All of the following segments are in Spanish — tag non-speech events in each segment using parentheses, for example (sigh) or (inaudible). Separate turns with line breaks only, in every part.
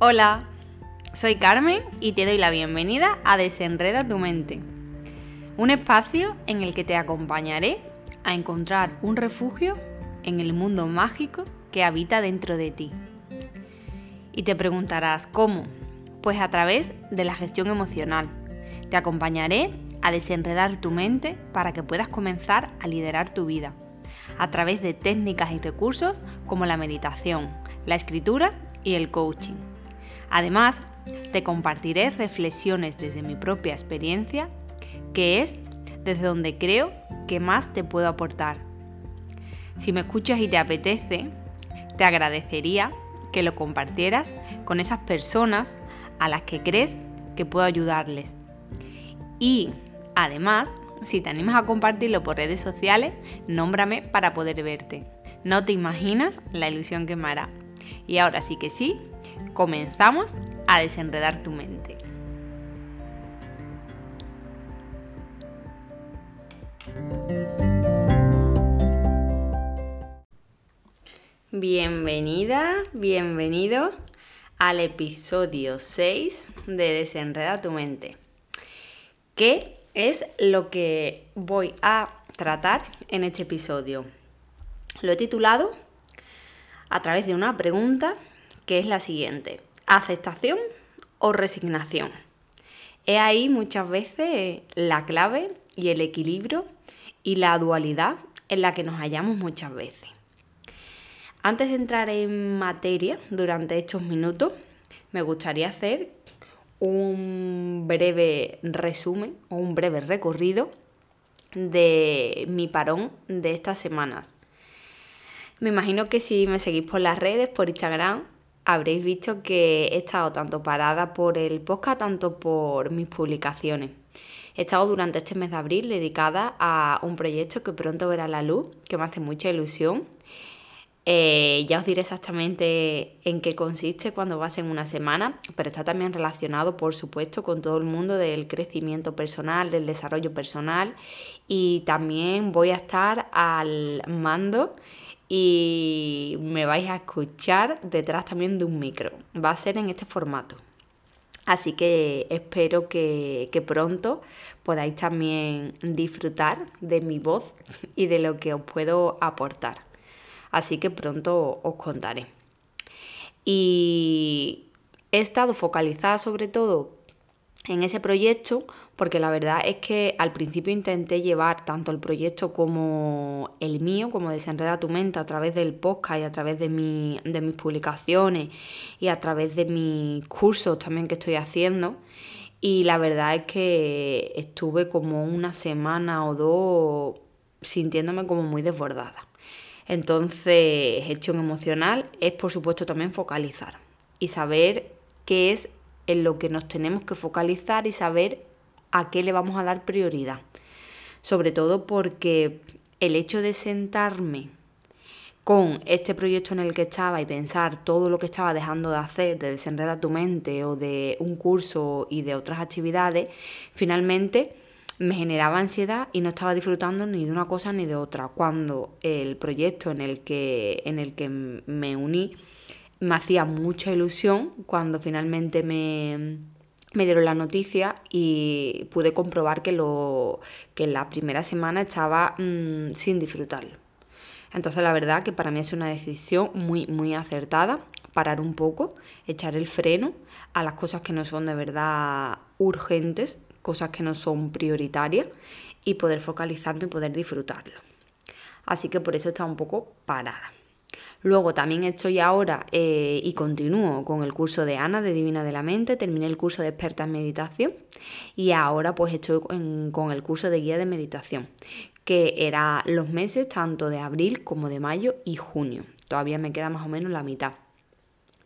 Hola, soy Carmen y te doy la bienvenida a Desenreda tu mente, un espacio en el que te acompañaré a encontrar un refugio en el mundo mágico que habita dentro de ti. Y te preguntarás, ¿cómo? Pues a través de la gestión emocional. Te acompañaré a desenredar tu mente para que puedas comenzar a liderar tu vida, a través de técnicas y recursos como la meditación, la escritura y el coaching. Además, te compartiré reflexiones desde mi propia experiencia, que es desde donde creo que más te puedo aportar. Si me escuchas y te apetece, te agradecería que lo compartieras con esas personas a las que crees que puedo ayudarles. Y además, si te animas a compartirlo por redes sociales, nómbrame para poder verte. No te imaginas la ilusión que me hará. Y ahora sí que sí, comenzamos a desenredar tu mente. Bienvenida, bienvenido al episodio 6 de Desenreda tu mente. ¿Qué es lo que voy a tratar en este episodio? Lo he titulado a través de una pregunta que es la siguiente. ¿Aceptación o resignación? He ahí muchas veces la clave y el equilibrio y la dualidad en la que nos hallamos muchas veces. Antes de entrar en materia durante estos minutos, me gustaría hacer un breve resumen o un breve recorrido de mi parón de estas semanas. Me imagino que si me seguís por las redes, por Instagram, habréis visto que he estado tanto parada por el podcast, tanto por mis publicaciones. He estado durante este mes de abril dedicada a un proyecto que pronto verá la luz, que me hace mucha ilusión. Eh, ya os diré exactamente en qué consiste cuando va a ser una semana, pero está también relacionado, por supuesto, con todo el mundo del crecimiento personal, del desarrollo personal y también voy a estar al mando y me vais a escuchar detrás también de un micro. Va a ser en este formato. Así que espero que, pronto podáis también disfrutar de mi voz y de lo que os puedo aportar. Así que pronto os contaré. Y he estado focalizada sobre todo en ese proyecto porque la verdad es que al principio intenté llevar tanto el proyecto como el mío, como Desenreda tu mente, a través del podcast y a través de, mi, de mis publicaciones y a través de mis cursos también que estoy haciendo. Y la verdad es que estuve como una semana o dos sintiéndome como muy desbordada. Entonces, gestión emocional es por supuesto también focalizar y saber qué es en lo que nos tenemos que focalizar y saber a qué le vamos a dar prioridad. Sobre todo porque el hecho de sentarme con este proyecto en el que estaba y pensar todo lo que estaba dejando de hacer, de desenredar tu mente o de un curso y de otras actividades, finalmente me generaba ansiedad y no estaba disfrutando ni de una cosa ni de otra. Cuando el proyecto en el que, en el que me uní me hacía mucha ilusión, cuando finalmente me, me dieron la noticia y pude comprobar que, lo, que la primera semana estaba mm, sin disfrutarlo. Entonces la verdad que para mí es una decisión muy, muy acertada, parar un poco, echar el freno a las cosas que no son de verdad urgentes, cosas que no son prioritarias y poder focalizarme y poder disfrutarlo. Así que por eso está un poco parada. Luego también estoy ahora eh, y continúo con el curso de Ana de Divina de la Mente, terminé el curso de experta en meditación y ahora pues estoy con el curso de guía de meditación, que era los meses tanto de abril como de mayo y junio. Todavía me queda más o menos la mitad.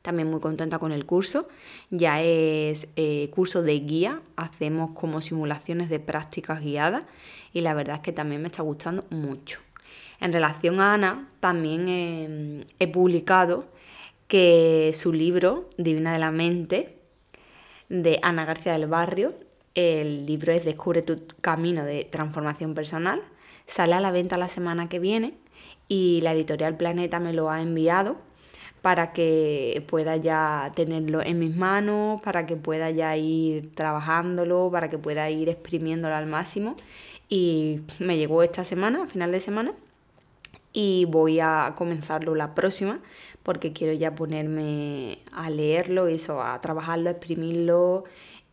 También muy contenta con el curso. Ya es eh, curso de guía, hacemos como simulaciones de prácticas guiadas y la verdad es que también me está gustando mucho. En relación a Ana, también he, publicado que su libro, Divina de la Mente, de Ana García del Barrio, el libro es Descubre tu camino de transformación personal, sale a la venta la semana que viene y la editorial Planeta me lo ha enviado para que pueda ya tenerlo en mis manos, para que pueda ya ir trabajándolo, para que pueda ir exprimiéndolo al máximo. Y me llegó esta semana, a final de semana, y voy a comenzarlo la próxima porque quiero ya ponerme a leerlo, eso, a trabajarlo, a exprimirlo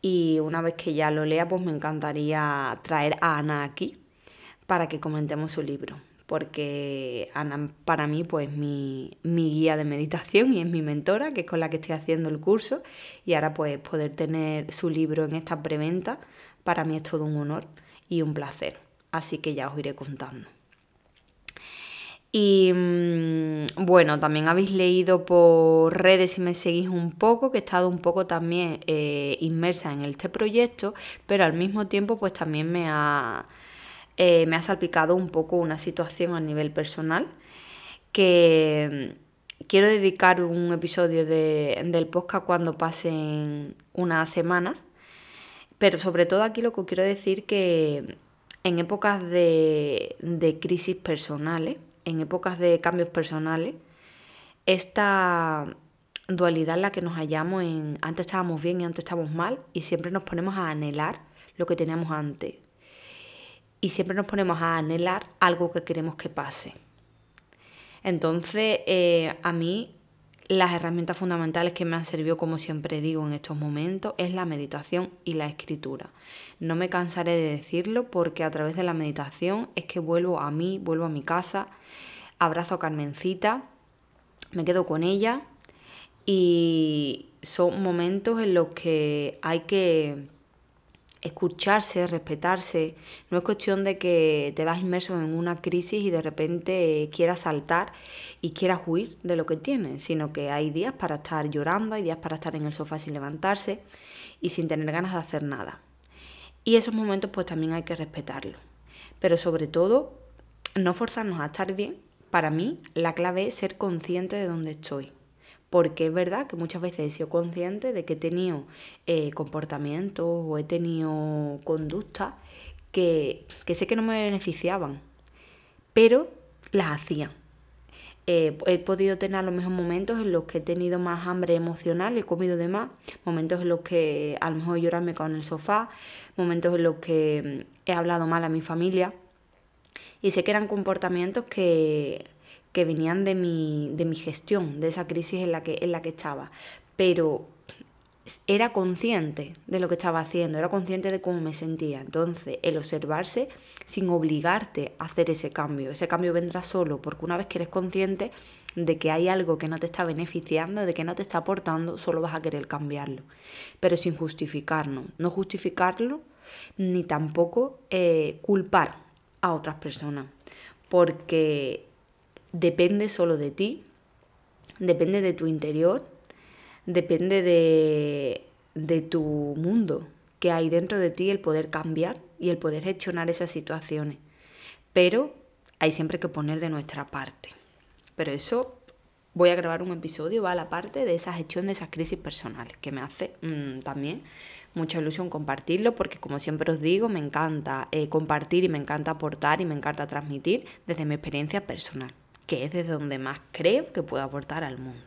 y una vez que ya lo lea pues me encantaría traer a Ana aquí para que comentemos su libro porque Ana para mí pues mi, mi guía de meditación y es mi mentora, que es con la que estoy haciendo el curso, y ahora pues poder tener su libro en esta preventa, para mí es todo un honor y un placer, así que ya os iré contando. Y mm, bueno, también habéis leído por redes si me seguís un poco, que he estado un poco también eh, inmersa en este proyecto, pero al mismo tiempo pues también me ha, eh, me ha salpicado un poco una situación a nivel personal que mm, quiero dedicar un episodio del podcast cuando pasen unas semanas, pero sobre todo aquí lo que quiero decir que en épocas de, de crisis personales, en épocas de cambios personales, esta dualidad en la que nos hallamos en antes estábamos bien y antes estábamos mal y siempre nos ponemos a anhelar lo que teníamos antes y siempre nos ponemos a anhelar algo que queremos que pase. Entonces, eh, a mí las herramientas fundamentales que me han servido, como siempre digo en estos momentos, es la meditación y la escritura. No me cansaré de decirlo porque a través de la meditación es que vuelvo a mí, vuelvo a mi casa, abrazo a Carmencita, me quedo con ella y son momentos en los que hay que escucharse, respetarse. No es cuestión de que te vas inmerso en una crisis y de repente quieras saltar y quieras huir de lo que tienes, sino que hay días para estar llorando, hay días para estar en el sofá sin levantarse y sin tener ganas de hacer nada. Y esos momentos pues también hay que respetarlos. Pero sobre todo, no forzarnos a estar bien. Para mí, la clave es ser consciente de dónde estoy porque es verdad que muchas veces he sido consciente de que he tenido eh, comportamientos o he tenido conductas que, sé que no me beneficiaban, pero las hacía. Eh, he podido tener los mismos momentos en los que he tenido más hambre emocional, he comido de más, momentos en los que a lo mejor llorarme con el sofá, momentos en los que mm, he hablado mal a mi familia. Y sé que eran comportamientos que que venían de mi, de mi gestión, de esa crisis en la, que, en la que estaba. Pero era consciente de lo que estaba haciendo, era consciente de cómo me sentía. Entonces, el observarse sin obligarte a hacer ese cambio. Ese cambio vendrá solo porque una vez que eres consciente de que hay algo que no te está beneficiando, de que no te está aportando, solo vas a querer cambiarlo. Pero sin justificarlo. No justificarlo ni tampoco eh, culpar a otras personas. Porque depende solo de ti, depende de tu interior, depende de, de tu mundo que hay dentro de ti el poder cambiar y el poder gestionar esas situaciones. Pero hay siempre que poner de nuestra parte. Pero eso voy a grabar un episodio, va a la parte de esa gestión de esas crisis personales, que me hace mm, también mucha ilusión compartirlo, porque como siempre os digo, me encanta eh, compartir y me encanta aportar y me encanta transmitir desde mi experiencia personal que es desde donde más creo que puedo aportar al mundo.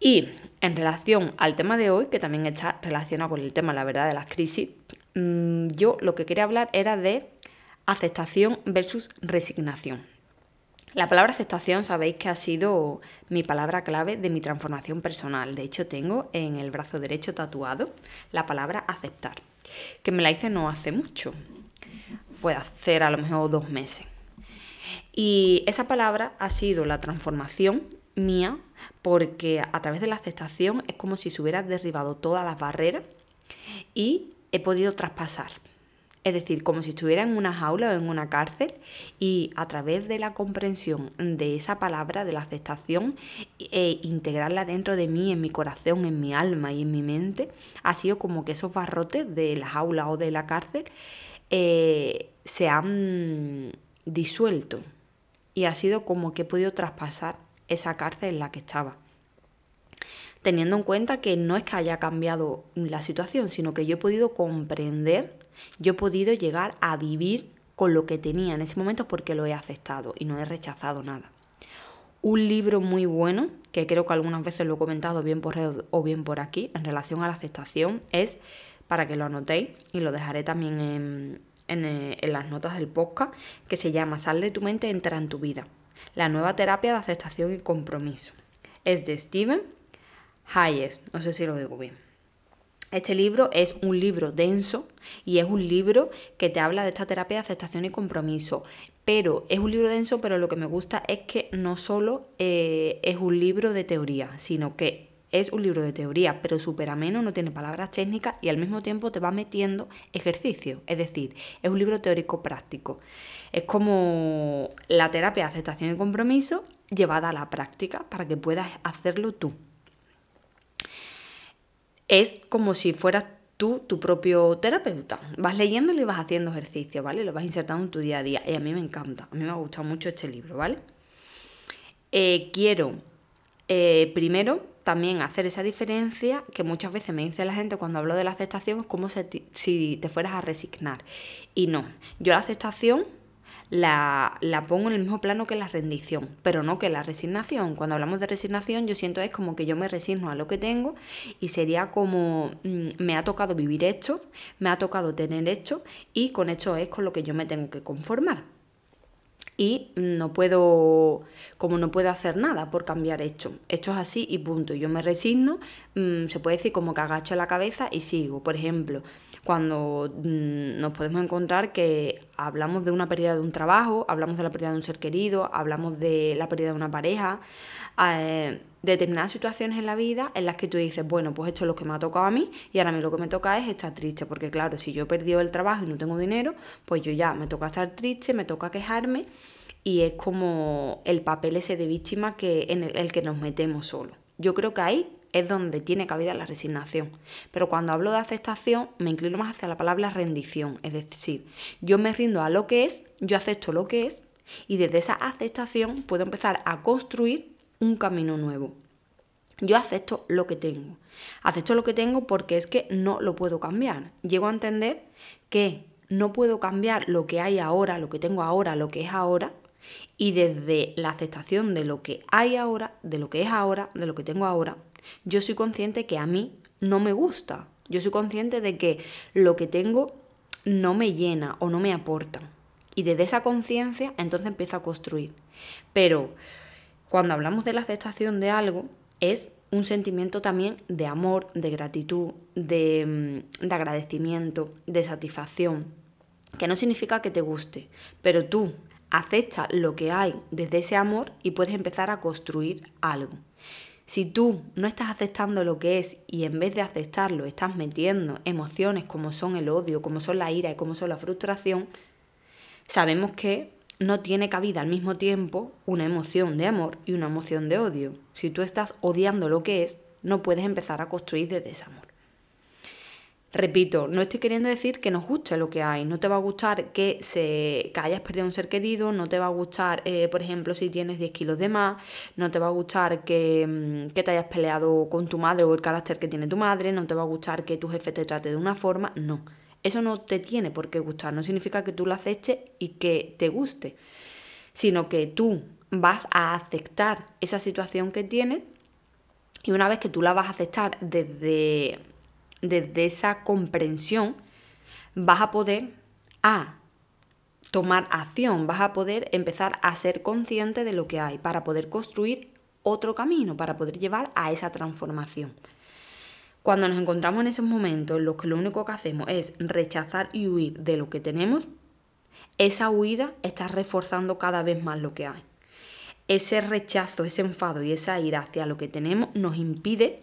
Y en relación al tema de hoy, que también está relacionado con el tema, la verdad, de las crisis, mm, yo lo que quería hablar era de aceptación versus resignación. La palabra aceptación sabéis que ha sido mi palabra clave de mi transformación personal. De hecho, tengo en el brazo derecho tatuado la palabra aceptar, que me la hice no hace mucho. Fue hacer a lo mejor dos meses. Y esa palabra ha sido la transformación mía porque a través de la aceptación es como si se hubiera derribado todas las barreras y he podido traspasar. Es decir, como si estuviera en una jaula o en una cárcel y a través de la comprensión de esa palabra, de la aceptación, e integrarla dentro de mí, en mi corazón, en mi alma y en mi mente, ha sido como que esos barrotes de la jaula o de la cárcel eh, se han disuelto y ha sido como que he podido traspasar esa cárcel en la que estaba. Teniendo en cuenta que no es que haya cambiado la situación, sino que yo he podido comprender, yo he podido llegar a vivir con lo que tenía en ese momento porque lo he aceptado y no he rechazado nada. Un libro muy bueno, que creo que algunas veces lo he comentado bien por red o bien por aquí, en relación a la aceptación, es, para que lo anotéis, y lo dejaré también en, en, las notas del podcast, que se llama Sal de tu mente, entra en tu vida. La nueva terapia de aceptación y compromiso. Es de Steven Hayes, no sé si lo digo bien. Este libro es un libro denso y es un libro que te habla de esta terapia de aceptación y compromiso. Pero es un libro denso, pero lo que me gusta es que no solo eh, es un libro de teoría, sino que es un libro de teoría, pero súper ameno, no tiene palabras técnicas y al mismo tiempo te va metiendo ejercicio. Es decir, es un libro teórico práctico. Es como la terapia de aceptación y compromiso llevada a la práctica para que puedas hacerlo tú. Es como si fueras tú tu propio terapeuta. Vas leyendo y vas haciendo ejercicio, ¿vale? Lo vas insertando en tu día a día. Y a mí me encanta, a mí me ha gustado mucho este libro, ¿vale? Eh, quiero eh, primero también hacer esa diferencia que muchas veces me dice la gente cuando hablo de la aceptación es como si te fueras a resignar. Y no, yo la aceptación la, la, pongo en el mismo plano que la rendición, pero no que la resignación. Cuando hablamos de resignación yo siento es como que yo me resigno a lo que tengo y sería como mm, me ha tocado vivir esto, me ha tocado tener esto y con esto es con lo que yo me tengo que conformar y no puedo, como no puedo hacer nada por cambiar esto. Esto es así y punto. Yo me resigno, mm, se puede decir como que agacho la cabeza y sigo. Por ejemplo, cuando mm, nos podemos encontrar que hablamos de una pérdida de un trabajo, hablamos de la pérdida de un ser querido, hablamos de la pérdida de una pareja, eh, determinadas situaciones en la vida en las que tú dices, bueno, pues esto es lo que me ha tocado a mí y ahora a mí lo que me toca es estar triste, porque claro, si yo he perdido el trabajo y no tengo dinero, pues yo ya me toca estar triste, me toca quejarme y es como el papel ese de víctima que, en el, el que nos metemos solo. Yo creo que ahí es donde tiene cabida la resignación. Pero cuando hablo de aceptación, me inclino más hacia la palabra rendición. Es decir, yo me rindo a lo que es, yo acepto lo que es, y desde esa aceptación puedo empezar a construir un camino nuevo. Yo acepto lo que tengo. Acepto lo que tengo porque es que no lo puedo cambiar. Llego a entender que no puedo cambiar lo que hay ahora, lo que tengo ahora, lo que es ahora. Y desde la aceptación de lo que hay ahora, de lo que es ahora, de lo que tengo ahora, yo soy consciente que a mí no me gusta. Yo soy consciente de que lo que tengo no me llena o no me aporta. Y desde esa conciencia entonces empiezo a construir. Pero cuando hablamos de la aceptación de algo, es un sentimiento también de amor, de gratitud, de, mm, de, agradecimiento, de satisfacción, que no significa que te guste, pero tú aceptas lo que hay desde ese amor y puedes empezar a construir algo. Si tú no estás aceptando lo que es y en vez de aceptarlo estás metiendo emociones como son el odio, como son la ira y como son la frustración, sabemos que no tiene cabida al mismo tiempo una emoción de amor y una emoción de odio. Si tú estás odiando lo que es, no puedes empezar a construir desde ese amor. Repito, no estoy queriendo decir que nos guste lo que hay, no te va a gustar que, se, que hayas perdido un ser querido, no te va a gustar, eh, por ejemplo, si tienes 10 kilos de más, no te va a gustar que, mm, que te hayas peleado con tu madre o el carácter que tiene tu madre, no te va a gustar que tu jefe te trate de una forma, no eso no te tiene por qué gustar, no significa que tú lo aceptes y que te guste, sino que tú vas a aceptar esa situación que tienes y una vez que tú la vas a aceptar desde, desde esa comprensión, vas a poder a tomar acción, vas a poder empezar a ser consciente de lo que hay para poder construir otro camino, para poder llevar a esa transformación. Cuando nos encontramos en esos momentos en los que lo único que hacemos es rechazar y huir de lo que tenemos, esa huida está reforzando cada vez más lo que hay. Ese rechazo, ese enfado y esa ira hacia lo que tenemos nos impide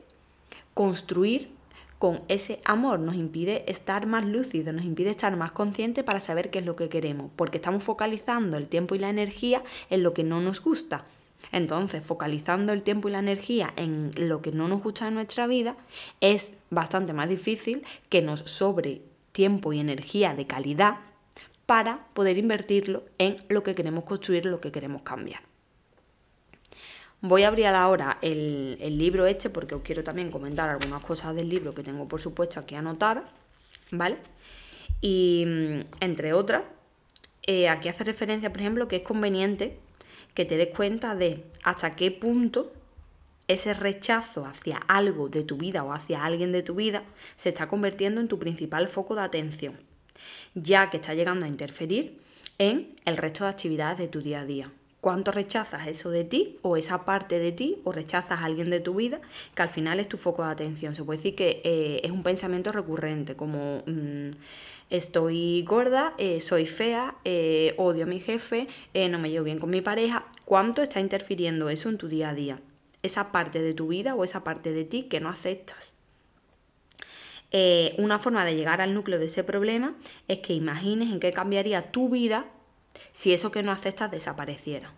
construir con ese amor, nos impide estar más lúcidos, nos impide estar más conscientes para saber qué es lo que queremos, porque estamos focalizando el tiempo y la energía en lo que no nos gusta, entonces, focalizando el tiempo y la energía en lo que no nos gusta en nuestra vida, es bastante más difícil que nos sobre tiempo y energía de calidad para poder invertirlo en lo que queremos construir, lo que queremos cambiar. Voy a abrir ahora el, el libro este porque os quiero también comentar algunas cosas del libro que tengo por supuesto aquí anotadas, ¿vale? Y mm, entre otras, eh, aquí hace referencia, por ejemplo, que es conveniente que te des cuenta de hasta qué punto ese rechazo hacia algo de tu vida o hacia alguien de tu vida se está convirtiendo en tu principal foco de atención, ya que está llegando a interferir en el resto de actividades de tu día a día. ¿Cuánto rechazas eso de ti o esa parte de ti o rechazas a alguien de tu vida que al final es tu foco de atención? Se puede decir que eh, es un pensamiento recurrente, como mm, estoy gorda, eh, soy fea, eh, odio a mi jefe, no me llevo bien con mi pareja. ¿Cuánto está interfiriendo eso en tu día a día? Esa parte de tu vida o esa parte de ti que no aceptas. una forma de llegar al núcleo de ese problema es que imagines en qué cambiaría tu vida si eso que no aceptas desapareciera.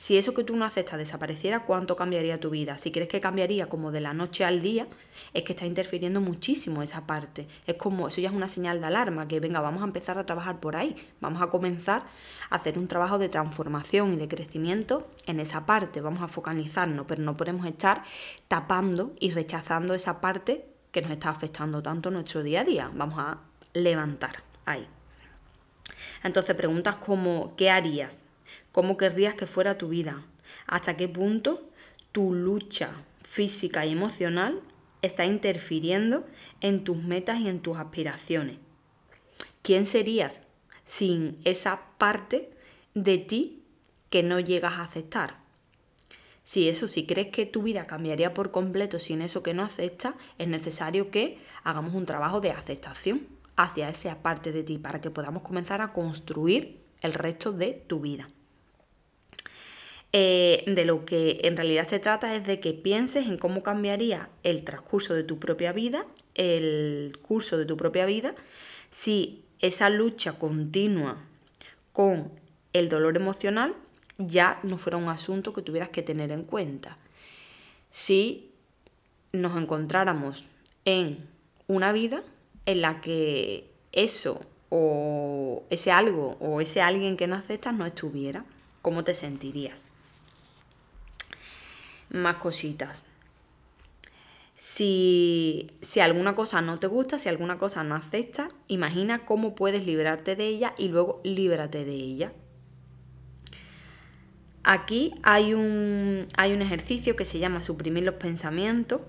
Si eso que tú no aceptas desapareciera, ¿cuánto cambiaría tu vida? Si crees que cambiaría como de la noche al día, es que está interfiriendo muchísimo esa parte. Es como, eso ya es una señal de alarma, que venga, vamos a empezar a trabajar por ahí. Vamos a comenzar a hacer un trabajo de transformación y de crecimiento en esa parte. Vamos a focalizarnos, pero no podemos estar tapando y rechazando esa parte que nos está afectando tanto nuestro día a día. Vamos a levantar ahí. Entonces preguntas como, ¿qué harías? ¿Cómo querrías que fuera tu vida? ¿Hasta qué punto tu lucha física y emocional está interfiriendo en tus metas y en tus aspiraciones? ¿Quién serías sin esa parte de ti que no llegas a aceptar? Si eso, si crees que tu vida cambiaría por completo sin eso que no aceptas, es necesario que hagamos un trabajo de aceptación hacia esa parte de ti para que podamos comenzar a construir el resto de tu vida. Eh, de lo que en realidad se trata es de que pienses en cómo cambiaría el transcurso de tu propia vida, el curso de tu propia vida, si esa lucha continua con el dolor emocional ya no fuera un asunto que tuvieras que tener en cuenta. Si nos encontráramos en una vida en la que eso o ese algo o ese alguien que no aceptas no estuviera, ¿cómo te sentirías? Más cositas. Si, si, alguna cosa no te gusta, si alguna cosa no aceptas, imagina cómo puedes librarte de ella y luego líbrate de ella. Aquí hay un, hay un ejercicio que se llama suprimir los pensamientos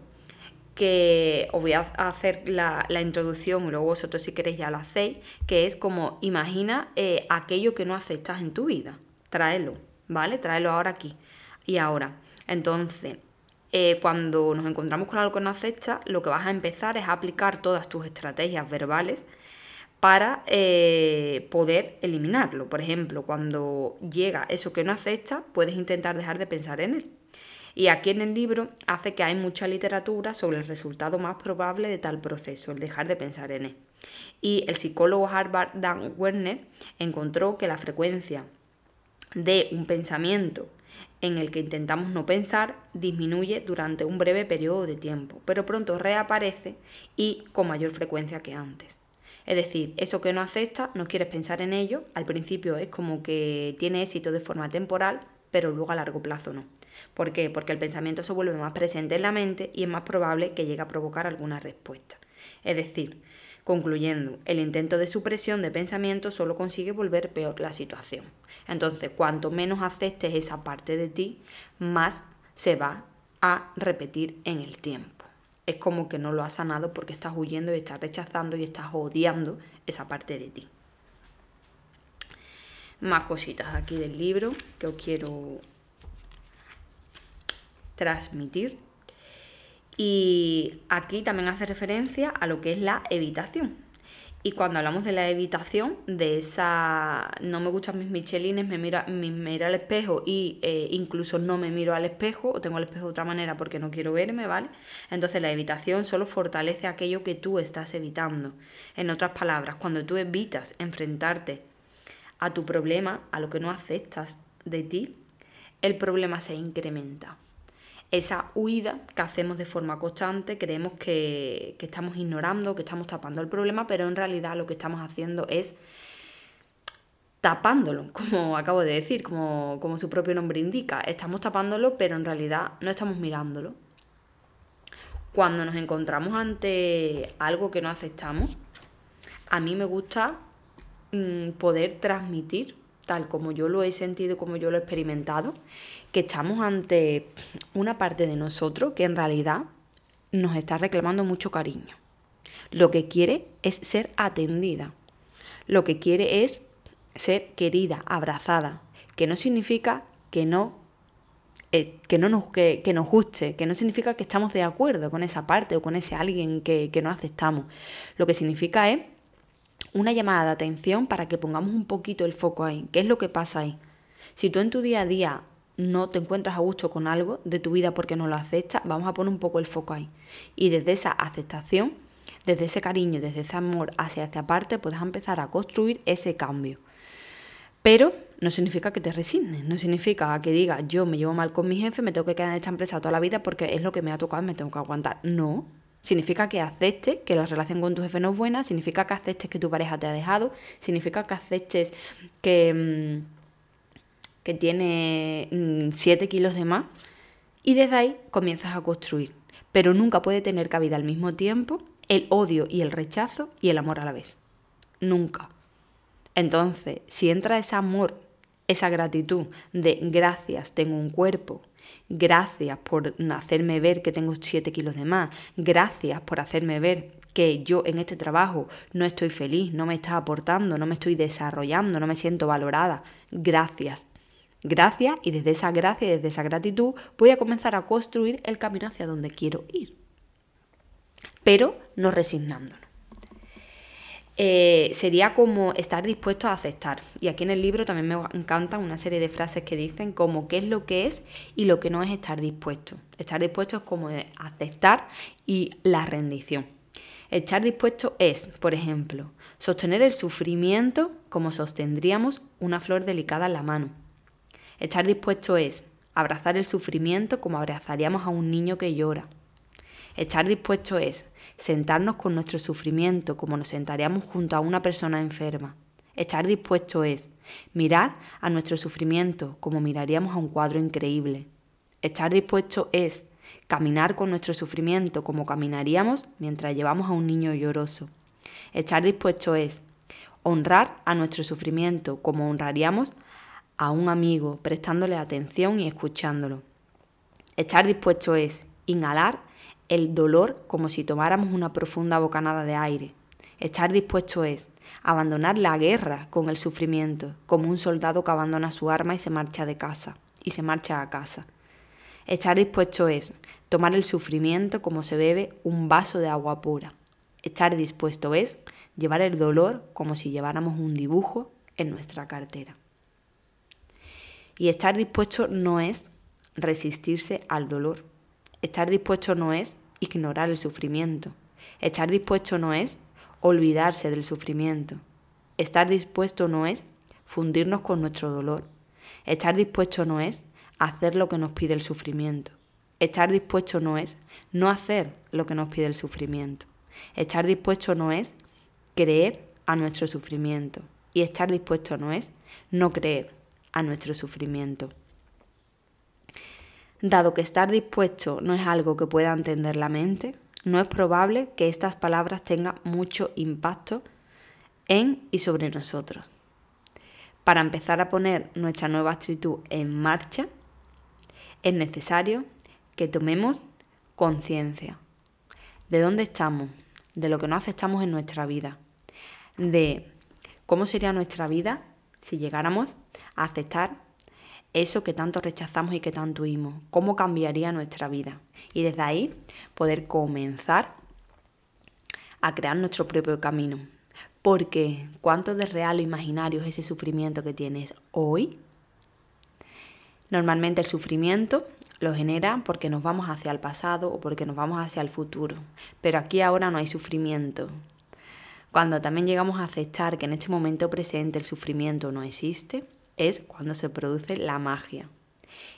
que os voy a hacer la, introducción y luego vosotros si queréis ya lo hacéis, que es como imagina eh, aquello que no aceptas en tu vida, tráelo, ¿vale? Tráelo ahora aquí y ahora. Entonces, eh, cuando nos encontramos con algo que no aceptas, lo que vas a empezar es a aplicar todas tus estrategias verbales para eh, poder eliminarlo. Por ejemplo, cuando llega eso que no aceptas, puedes intentar dejar de pensar en él. Y aquí en el libro hace que hay mucha literatura sobre el resultado más probable de tal proceso, el dejar de pensar en él. Y el psicólogo Harvard Dan Werner encontró que la frecuencia de un pensamiento en el que intentamos no pensar disminuye durante un breve periodo de tiempo, pero pronto reaparece y con mayor frecuencia que antes. Es decir, eso que no aceptas, no quieres pensar en ello, al principio es como que tiene éxito de forma temporal, pero luego a largo plazo no. ¿Por qué? Porque el pensamiento se vuelve más presente en la mente y es más probable que llegue a provocar alguna respuesta. Es decir, concluyendo, el intento de supresión de pensamiento solo consigue volver peor la situación. Entonces, cuanto menos aceptes esa parte de ti, más se va a repetir en el tiempo. Es como que no lo has sanado porque estás huyendo y estás rechazando y estás odiando esa parte de ti. Más cositas aquí del libro que os quiero transmitir. Y aquí también hace referencia a lo que es la evitación. Y cuando hablamos de la evitación, de esa no me gustan mis michelines, me miro, me miro al espejo y eh, incluso no me miro al espejo o tengo el espejo de otra manera porque no quiero verme, ¿vale? Entonces la evitación solo fortalece aquello que tú estás evitando. En otras palabras, cuando tú evitas enfrentarte a tu problema, a lo que no aceptas de ti, el problema se incrementa esa huida que hacemos de forma constante, creemos que, estamos ignorando, que estamos tapando el problema, pero en realidad lo que estamos haciendo es tapándolo, (laughs) como acabo de decir, como, como su propio nombre indica. Estamos tapándolo, pero en realidad no estamos mirándolo. Cuando nos encontramos ante algo que no aceptamos, a mí me gusta mm, poder transmitir tal como yo lo he sentido, como yo lo he experimentado, que estamos ante una parte de nosotros que en realidad nos está reclamando mucho cariño. Lo que quiere es ser atendida. Lo que quiere es ser querida, abrazada, que no significa que no eh, que, no nos, que, nos guste, que no significa que estamos de acuerdo con esa parte o con ese alguien que, que no aceptamos. Lo que significa es una llamada de atención para que pongamos un poquito el foco ahí. ¿Qué es lo que pasa ahí? Si tú en tu día a día no te encuentras a gusto con algo de tu vida porque no lo aceptas, vamos a poner un poco el foco ahí. Y desde esa aceptación, desde ese cariño, desde ese amor hacia esa parte, puedes empezar a construir ese cambio. Pero no significa que te resignes, no significa que digas yo me llevo mal con mi jefe, me tengo que quedar en esta empresa toda la vida porque es lo que me ha tocado y me tengo que aguantar. No, significa que aceptes que la relación con tu jefe no es buena, significa que aceptes que tu pareja te ha dejado, significa que aceptes que, mm, que tiene 7 mm, kilos de más y desde ahí comienzas a construir. Pero nunca puede tener cabida al mismo tiempo el odio y el rechazo y el amor a la vez. Nunca. Entonces, si entra ese amor, esa gratitud de gracias, tengo un cuerpo, gracias por hacerme ver que tengo 7 kilos de más, gracias por hacerme ver que yo en este trabajo no estoy feliz, no me está aportando, no me estoy desarrollando, no me siento valorada, gracias. Gracias y desde esa gracia y desde esa gratitud voy a comenzar a construir el camino hacia donde quiero ir. Pero no resignándonos. Eh, sería como estar dispuesto a aceptar. Y aquí en el libro también me encantan una serie de frases que dicen como qué es lo que es y lo que no es estar dispuesto. Estar dispuesto es como aceptar y la rendición. Estar dispuesto es, por ejemplo, sostener el sufrimiento como sostendríamos una flor delicada en la mano. Estar dispuesto es abrazar el sufrimiento como abrazaríamos a un niño que llora. Estar dispuesto es sentarnos con nuestro sufrimiento como nos sentaríamos junto a una persona enferma. Estar dispuesto es mirar a nuestro sufrimiento como miraríamos a un cuadro increíble. Estar dispuesto es caminar con nuestro sufrimiento como caminaríamos mientras llevamos a un niño lloroso. Estar dispuesto es honrar a nuestro sufrimiento como honraríamos a un amigo, prestándole atención y escuchándolo. Estar dispuesto es inhalar el dolor como si tomáramos una profunda bocanada de aire. Estar dispuesto es abandonar la guerra con el sufrimiento, como un soldado que abandona su arma y se marcha de casa, y se marcha a casa. Estar dispuesto es tomar el sufrimiento como se bebe un vaso de agua pura. Estar dispuesto es llevar el dolor como si lleváramos un dibujo en nuestra cartera. Y estar dispuesto no es resistirse al dolor. Estar dispuesto no es ignorar el sufrimiento. Estar dispuesto no es olvidarse del sufrimiento. Estar dispuesto no es fundirnos con nuestro dolor. Estar dispuesto no es hacer lo que nos pide el sufrimiento. Estar dispuesto no es no hacer lo que nos pide el sufrimiento. Estar dispuesto no es creer a nuestro sufrimiento. Y estar dispuesto no es no creer a nuestro sufrimiento. Dado que estar dispuesto no es algo que pueda entender la mente, no es probable que estas palabras tengan mucho impacto en y sobre nosotros. Para empezar a poner nuestra nueva actitud en marcha, es necesario que tomemos conciencia de dónde estamos, de lo que no aceptamos en nuestra vida, de cómo sería nuestra vida si llegáramos aceptar eso que tanto rechazamos y que tanto huimos, cómo cambiaría nuestra vida. Y desde ahí poder comenzar a crear nuestro propio camino. Porque cuánto de real o imaginario es ese sufrimiento que tienes hoy. Normalmente el sufrimiento lo genera porque nos vamos hacia el pasado o porque nos vamos hacia el futuro. Pero aquí ahora no hay sufrimiento. Cuando también llegamos a aceptar que en este momento presente el sufrimiento no existe, es cuando se produce la magia.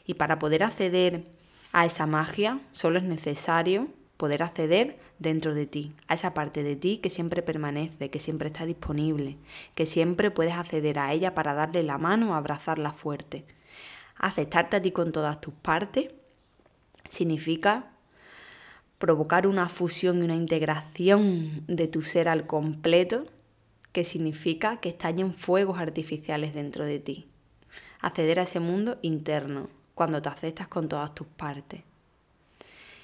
Y para poder acceder a esa magia solo es necesario poder acceder dentro de ti, a esa parte de ti que siempre permanece, que siempre está disponible, que siempre puedes acceder a ella para darle la mano o abrazarla fuerte. Aceptarte a ti con todas tus partes significa provocar una fusión y una integración de tu ser al completo que significa que estallen fuegos artificiales dentro de ti. Acceder a ese mundo interno, cuando te aceptas con todas tus partes.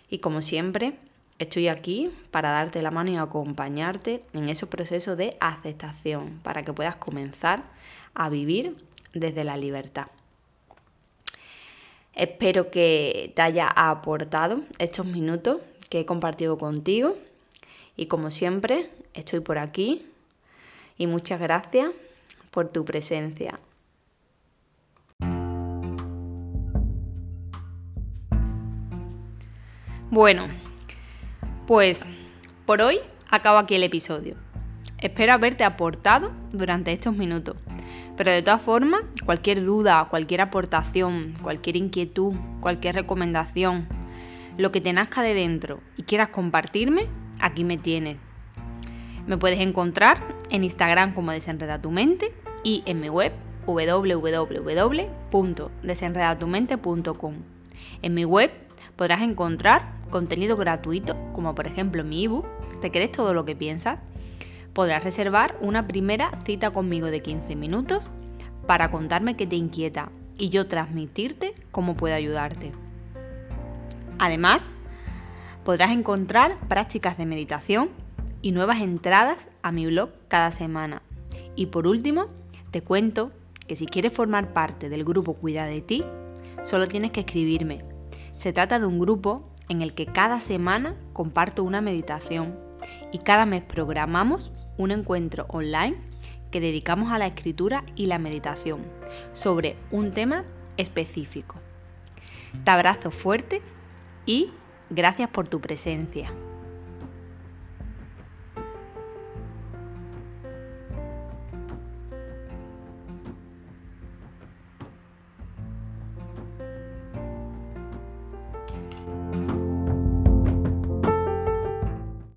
Y como siempre, estoy aquí para darte la mano y acompañarte en ese proceso de aceptación, para que puedas comenzar a vivir desde la libertad. Espero que te haya aportado estos minutos que he compartido contigo y como siempre estoy por aquí y muchas gracias por tu presencia. Bueno, pues por hoy acabo aquí el episodio. Espero haberte aportado durante estos minutos. Pero de todas formas, cualquier duda, cualquier aportación, cualquier inquietud, cualquier recomendación, lo que te nazca de dentro y quieras compartirme, aquí me tienes. Me puedes encontrar en Instagram como Desenreda tu mente y en mi web www.desenredatumente.com. En mi web podrás encontrar contenido gratuito, como por ejemplo mi ebook, ¿Te crees todo lo que piensas? Podrás reservar una primera cita conmigo de 15 minutos para contarme qué te inquieta y yo transmitirte cómo puedo ayudarte. Además, podrás encontrar prácticas de meditación y nuevas entradas a mi blog cada semana. Y por último, te cuento que si quieres formar parte del grupo Cuida de ti, solo tienes que escribirme. Se trata de un grupo en el que cada semana comparto una meditación y cada mes programamos un encuentro online que dedicamos a la escritura y la meditación sobre un tema específico. Te abrazo fuerte y gracias por tu presencia.